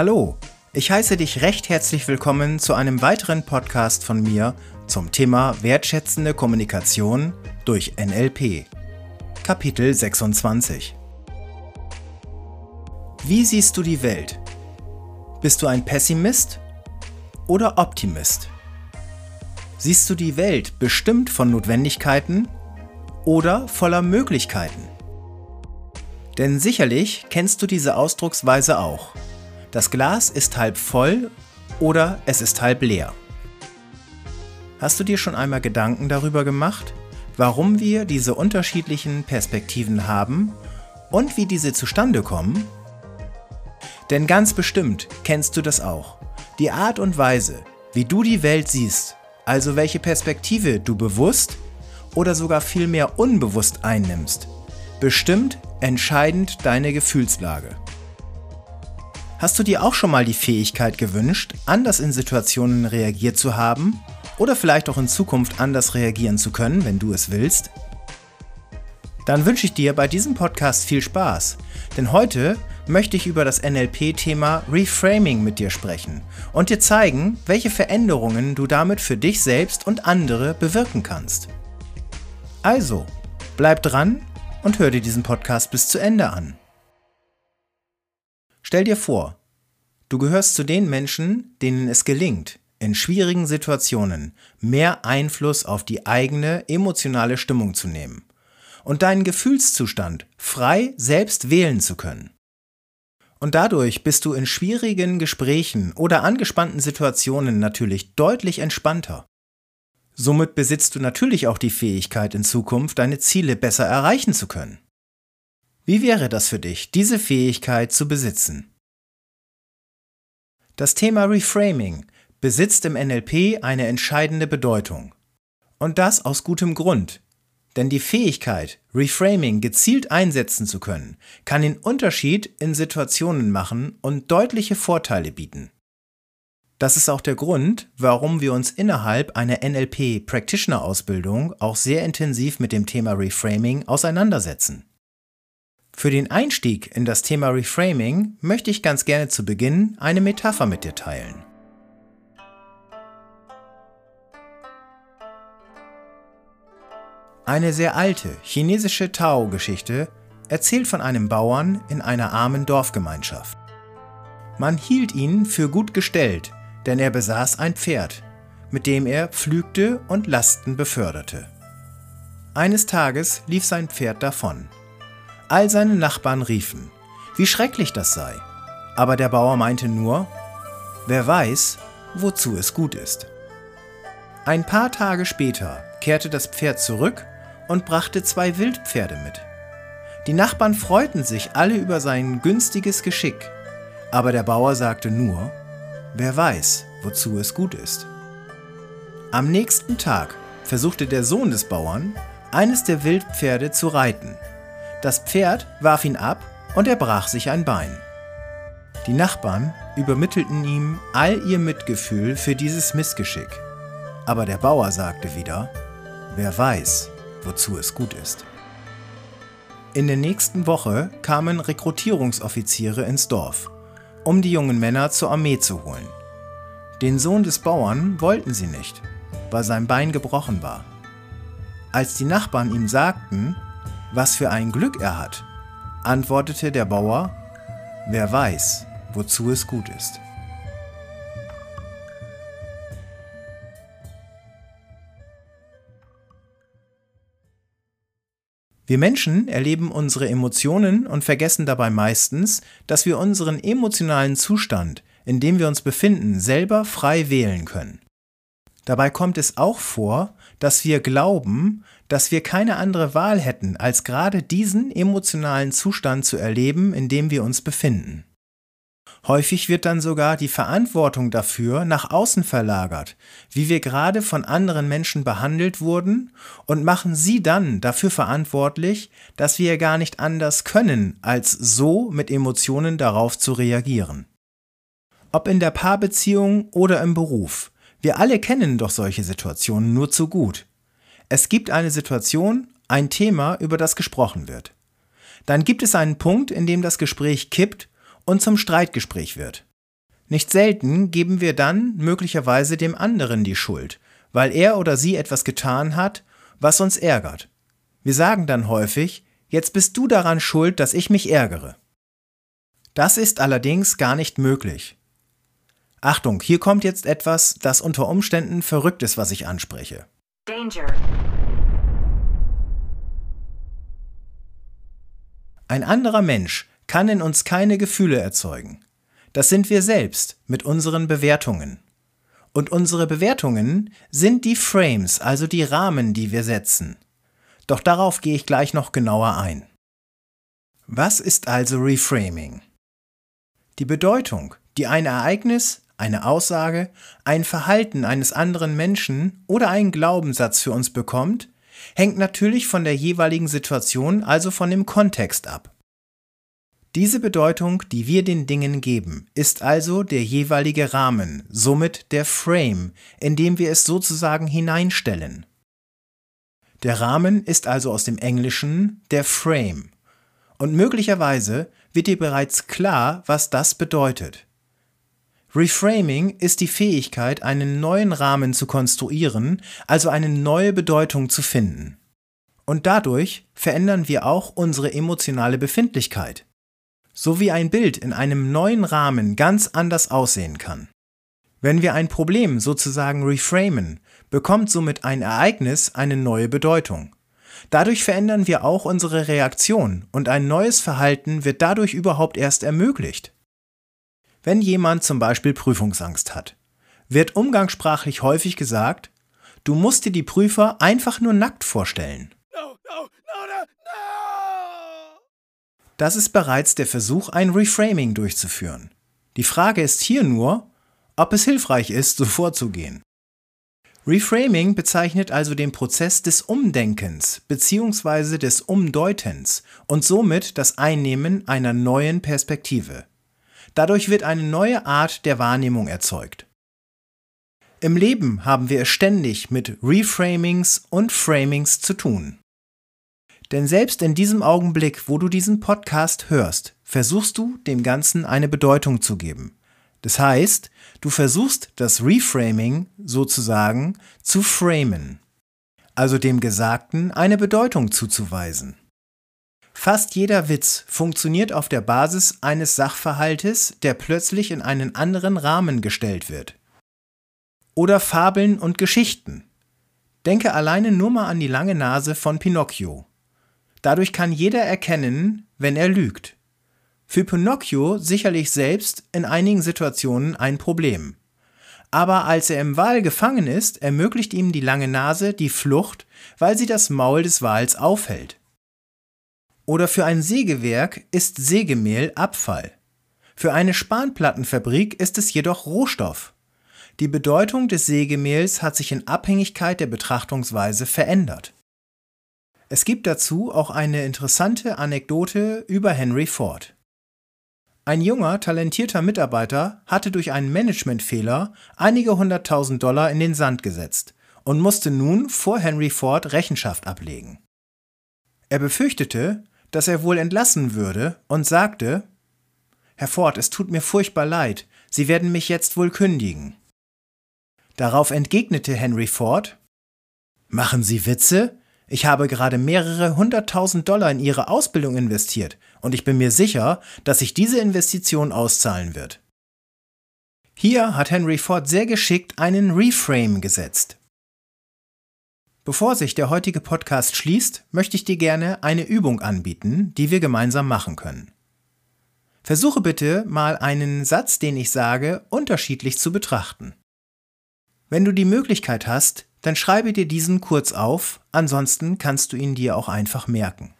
Hallo, ich heiße dich recht herzlich willkommen zu einem weiteren Podcast von mir zum Thema wertschätzende Kommunikation durch NLP. Kapitel 26 Wie siehst du die Welt? Bist du ein Pessimist oder Optimist? Siehst du die Welt bestimmt von Notwendigkeiten oder voller Möglichkeiten? Denn sicherlich kennst du diese Ausdrucksweise auch. Das Glas ist halb voll oder es ist halb leer. Hast du dir schon einmal Gedanken darüber gemacht, warum wir diese unterschiedlichen Perspektiven haben und wie diese zustande kommen? Denn ganz bestimmt kennst du das auch. Die Art und Weise, wie du die Welt siehst, also welche Perspektive du bewusst oder sogar vielmehr unbewusst einnimmst, bestimmt entscheidend deine Gefühlslage. Hast du dir auch schon mal die Fähigkeit gewünscht, anders in Situationen reagiert zu haben oder vielleicht auch in Zukunft anders reagieren zu können, wenn du es willst? Dann wünsche ich dir bei diesem Podcast viel Spaß, denn heute möchte ich über das NLP-Thema Reframing mit dir sprechen und dir zeigen, welche Veränderungen du damit für dich selbst und andere bewirken kannst. Also, bleib dran und hör dir diesen Podcast bis zu Ende an. Stell dir vor, du gehörst zu den Menschen, denen es gelingt, in schwierigen Situationen mehr Einfluss auf die eigene emotionale Stimmung zu nehmen und deinen Gefühlszustand frei selbst wählen zu können. Und dadurch bist du in schwierigen Gesprächen oder angespannten Situationen natürlich deutlich entspannter. Somit besitzt du natürlich auch die Fähigkeit in Zukunft, deine Ziele besser erreichen zu können. Wie wäre das für dich, diese Fähigkeit zu besitzen? Das Thema Reframing besitzt im NLP eine entscheidende Bedeutung. Und das aus gutem Grund. Denn die Fähigkeit, Reframing gezielt einsetzen zu können, kann den Unterschied in Situationen machen und deutliche Vorteile bieten. Das ist auch der Grund, warum wir uns innerhalb einer NLP Practitioner Ausbildung auch sehr intensiv mit dem Thema Reframing auseinandersetzen. Für den Einstieg in das Thema Reframing möchte ich ganz gerne zu Beginn eine Metapher mit dir teilen. Eine sehr alte chinesische Tao-Geschichte erzählt von einem Bauern in einer armen Dorfgemeinschaft. Man hielt ihn für gut gestellt, denn er besaß ein Pferd, mit dem er pflügte und Lasten beförderte. Eines Tages lief sein Pferd davon. All seine Nachbarn riefen, wie schrecklich das sei. Aber der Bauer meinte nur, wer weiß, wozu es gut ist. Ein paar Tage später kehrte das Pferd zurück und brachte zwei Wildpferde mit. Die Nachbarn freuten sich alle über sein günstiges Geschick, aber der Bauer sagte nur, wer weiß, wozu es gut ist. Am nächsten Tag versuchte der Sohn des Bauern, eines der Wildpferde zu reiten das Pferd warf ihn ab und er brach sich ein Bein. Die Nachbarn übermittelten ihm all ihr Mitgefühl für dieses Missgeschick. Aber der Bauer sagte wieder, wer weiß, wozu es gut ist. In der nächsten Woche kamen Rekrutierungsoffiziere ins Dorf, um die jungen Männer zur Armee zu holen. Den Sohn des Bauern wollten sie nicht, weil sein Bein gebrochen war. Als die Nachbarn ihm sagten, was für ein Glück er hat, antwortete der Bauer, wer weiß, wozu es gut ist. Wir Menschen erleben unsere Emotionen und vergessen dabei meistens, dass wir unseren emotionalen Zustand, in dem wir uns befinden, selber frei wählen können. Dabei kommt es auch vor, dass wir glauben, dass wir keine andere Wahl hätten, als gerade diesen emotionalen Zustand zu erleben, in dem wir uns befinden. Häufig wird dann sogar die Verantwortung dafür nach außen verlagert, wie wir gerade von anderen Menschen behandelt wurden, und machen sie dann dafür verantwortlich, dass wir gar nicht anders können, als so mit Emotionen darauf zu reagieren. Ob in der Paarbeziehung oder im Beruf, wir alle kennen doch solche Situationen nur zu gut. Es gibt eine Situation, ein Thema, über das gesprochen wird. Dann gibt es einen Punkt, in dem das Gespräch kippt und zum Streitgespräch wird. Nicht selten geben wir dann möglicherweise dem anderen die Schuld, weil er oder sie etwas getan hat, was uns ärgert. Wir sagen dann häufig, jetzt bist du daran schuld, dass ich mich ärgere. Das ist allerdings gar nicht möglich. Achtung, hier kommt jetzt etwas, das unter Umständen verrückt ist, was ich anspreche. Danger. Ein anderer Mensch kann in uns keine Gefühle erzeugen. Das sind wir selbst mit unseren Bewertungen. Und unsere Bewertungen sind die Frames, also die Rahmen, die wir setzen. Doch darauf gehe ich gleich noch genauer ein. Was ist also Reframing? Die Bedeutung, die ein Ereignis, eine Aussage, ein Verhalten eines anderen Menschen oder ein Glaubenssatz für uns bekommt, hängt natürlich von der jeweiligen Situation, also von dem Kontext ab. Diese Bedeutung, die wir den Dingen geben, ist also der jeweilige Rahmen, somit der Frame, in dem wir es sozusagen hineinstellen. Der Rahmen ist also aus dem Englischen der Frame. Und möglicherweise wird dir bereits klar, was das bedeutet. Reframing ist die Fähigkeit, einen neuen Rahmen zu konstruieren, also eine neue Bedeutung zu finden. Und dadurch verändern wir auch unsere emotionale Befindlichkeit, so wie ein Bild in einem neuen Rahmen ganz anders aussehen kann. Wenn wir ein Problem sozusagen reframen, bekommt somit ein Ereignis eine neue Bedeutung. Dadurch verändern wir auch unsere Reaktion und ein neues Verhalten wird dadurch überhaupt erst ermöglicht. Wenn jemand zum Beispiel Prüfungsangst hat, wird umgangssprachlich häufig gesagt, du musst dir die Prüfer einfach nur nackt vorstellen. No, no, no, das ist bereits der Versuch, ein Reframing durchzuführen. Die Frage ist hier nur, ob es hilfreich ist, so vorzugehen. Reframing bezeichnet also den Prozess des Umdenkens bzw. des Umdeutens und somit das Einnehmen einer neuen Perspektive. Dadurch wird eine neue Art der Wahrnehmung erzeugt. Im Leben haben wir es ständig mit Reframings und Framings zu tun. Denn selbst in diesem Augenblick, wo du diesen Podcast hörst, versuchst du dem Ganzen eine Bedeutung zu geben. Das heißt, du versuchst das Reframing sozusagen zu framen, also dem Gesagten eine Bedeutung zuzuweisen. Fast jeder Witz funktioniert auf der Basis eines Sachverhaltes, der plötzlich in einen anderen Rahmen gestellt wird. Oder Fabeln und Geschichten. Denke alleine nur mal an die lange Nase von Pinocchio. Dadurch kann jeder erkennen, wenn er lügt. Für Pinocchio sicherlich selbst in einigen Situationen ein Problem. Aber als er im Wal gefangen ist, ermöglicht ihm die lange Nase die Flucht, weil sie das Maul des Wals aufhält. Oder für ein Sägewerk ist Sägemehl Abfall. Für eine Spanplattenfabrik ist es jedoch Rohstoff. Die Bedeutung des Sägemehls hat sich in Abhängigkeit der Betrachtungsweise verändert. Es gibt dazu auch eine interessante Anekdote über Henry Ford. Ein junger, talentierter Mitarbeiter hatte durch einen Managementfehler einige hunderttausend Dollar in den Sand gesetzt und musste nun vor Henry Ford Rechenschaft ablegen. Er befürchtete, dass er wohl entlassen würde und sagte, Herr Ford, es tut mir furchtbar leid, Sie werden mich jetzt wohl kündigen. Darauf entgegnete Henry Ford, Machen Sie Witze? Ich habe gerade mehrere hunderttausend Dollar in Ihre Ausbildung investiert und ich bin mir sicher, dass sich diese Investition auszahlen wird. Hier hat Henry Ford sehr geschickt einen Reframe gesetzt. Bevor sich der heutige Podcast schließt, möchte ich dir gerne eine Übung anbieten, die wir gemeinsam machen können. Versuche bitte mal einen Satz, den ich sage, unterschiedlich zu betrachten. Wenn du die Möglichkeit hast, dann schreibe dir diesen kurz auf, ansonsten kannst du ihn dir auch einfach merken.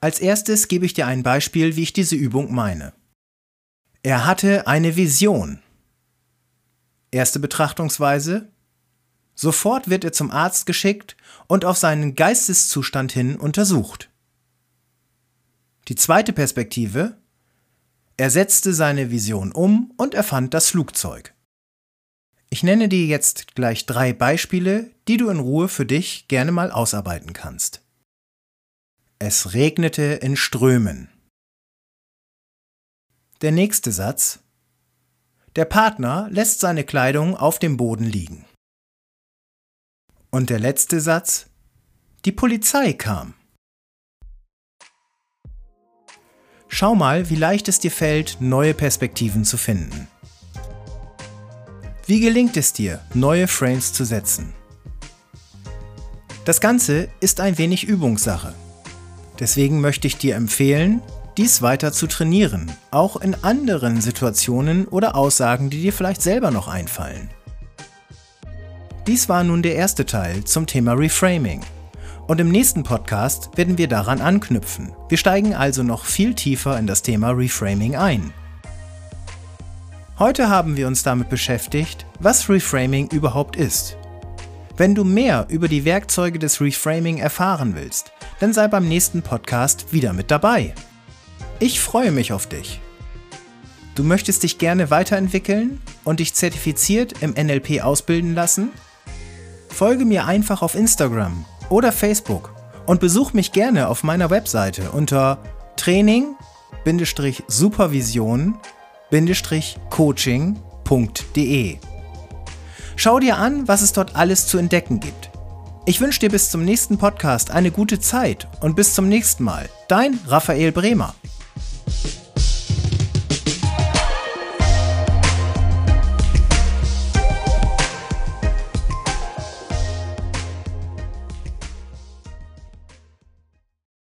Als erstes gebe ich dir ein Beispiel, wie ich diese Übung meine. Er hatte eine Vision. Erste Betrachtungsweise, Sofort wird er zum Arzt geschickt und auf seinen Geisteszustand hin untersucht. Die zweite Perspektive. Er setzte seine Vision um und erfand das Flugzeug. Ich nenne dir jetzt gleich drei Beispiele, die du in Ruhe für dich gerne mal ausarbeiten kannst. Es regnete in Strömen. Der nächste Satz. Der Partner lässt seine Kleidung auf dem Boden liegen. Und der letzte Satz? Die Polizei kam. Schau mal, wie leicht es dir fällt, neue Perspektiven zu finden. Wie gelingt es dir, neue Frames zu setzen? Das Ganze ist ein wenig Übungssache. Deswegen möchte ich dir empfehlen, dies weiter zu trainieren, auch in anderen Situationen oder Aussagen, die dir vielleicht selber noch einfallen. Dies war nun der erste Teil zum Thema Reframing. Und im nächsten Podcast werden wir daran anknüpfen. Wir steigen also noch viel tiefer in das Thema Reframing ein. Heute haben wir uns damit beschäftigt, was Reframing überhaupt ist. Wenn du mehr über die Werkzeuge des Reframing erfahren willst, dann sei beim nächsten Podcast wieder mit dabei. Ich freue mich auf dich. Du möchtest dich gerne weiterentwickeln und dich zertifiziert im NLP ausbilden lassen? Folge mir einfach auf Instagram oder Facebook und besuch mich gerne auf meiner Webseite unter training-supervision-coaching.de. Schau dir an, was es dort alles zu entdecken gibt. Ich wünsche dir bis zum nächsten Podcast eine gute Zeit und bis zum nächsten Mal. Dein Raphael Bremer.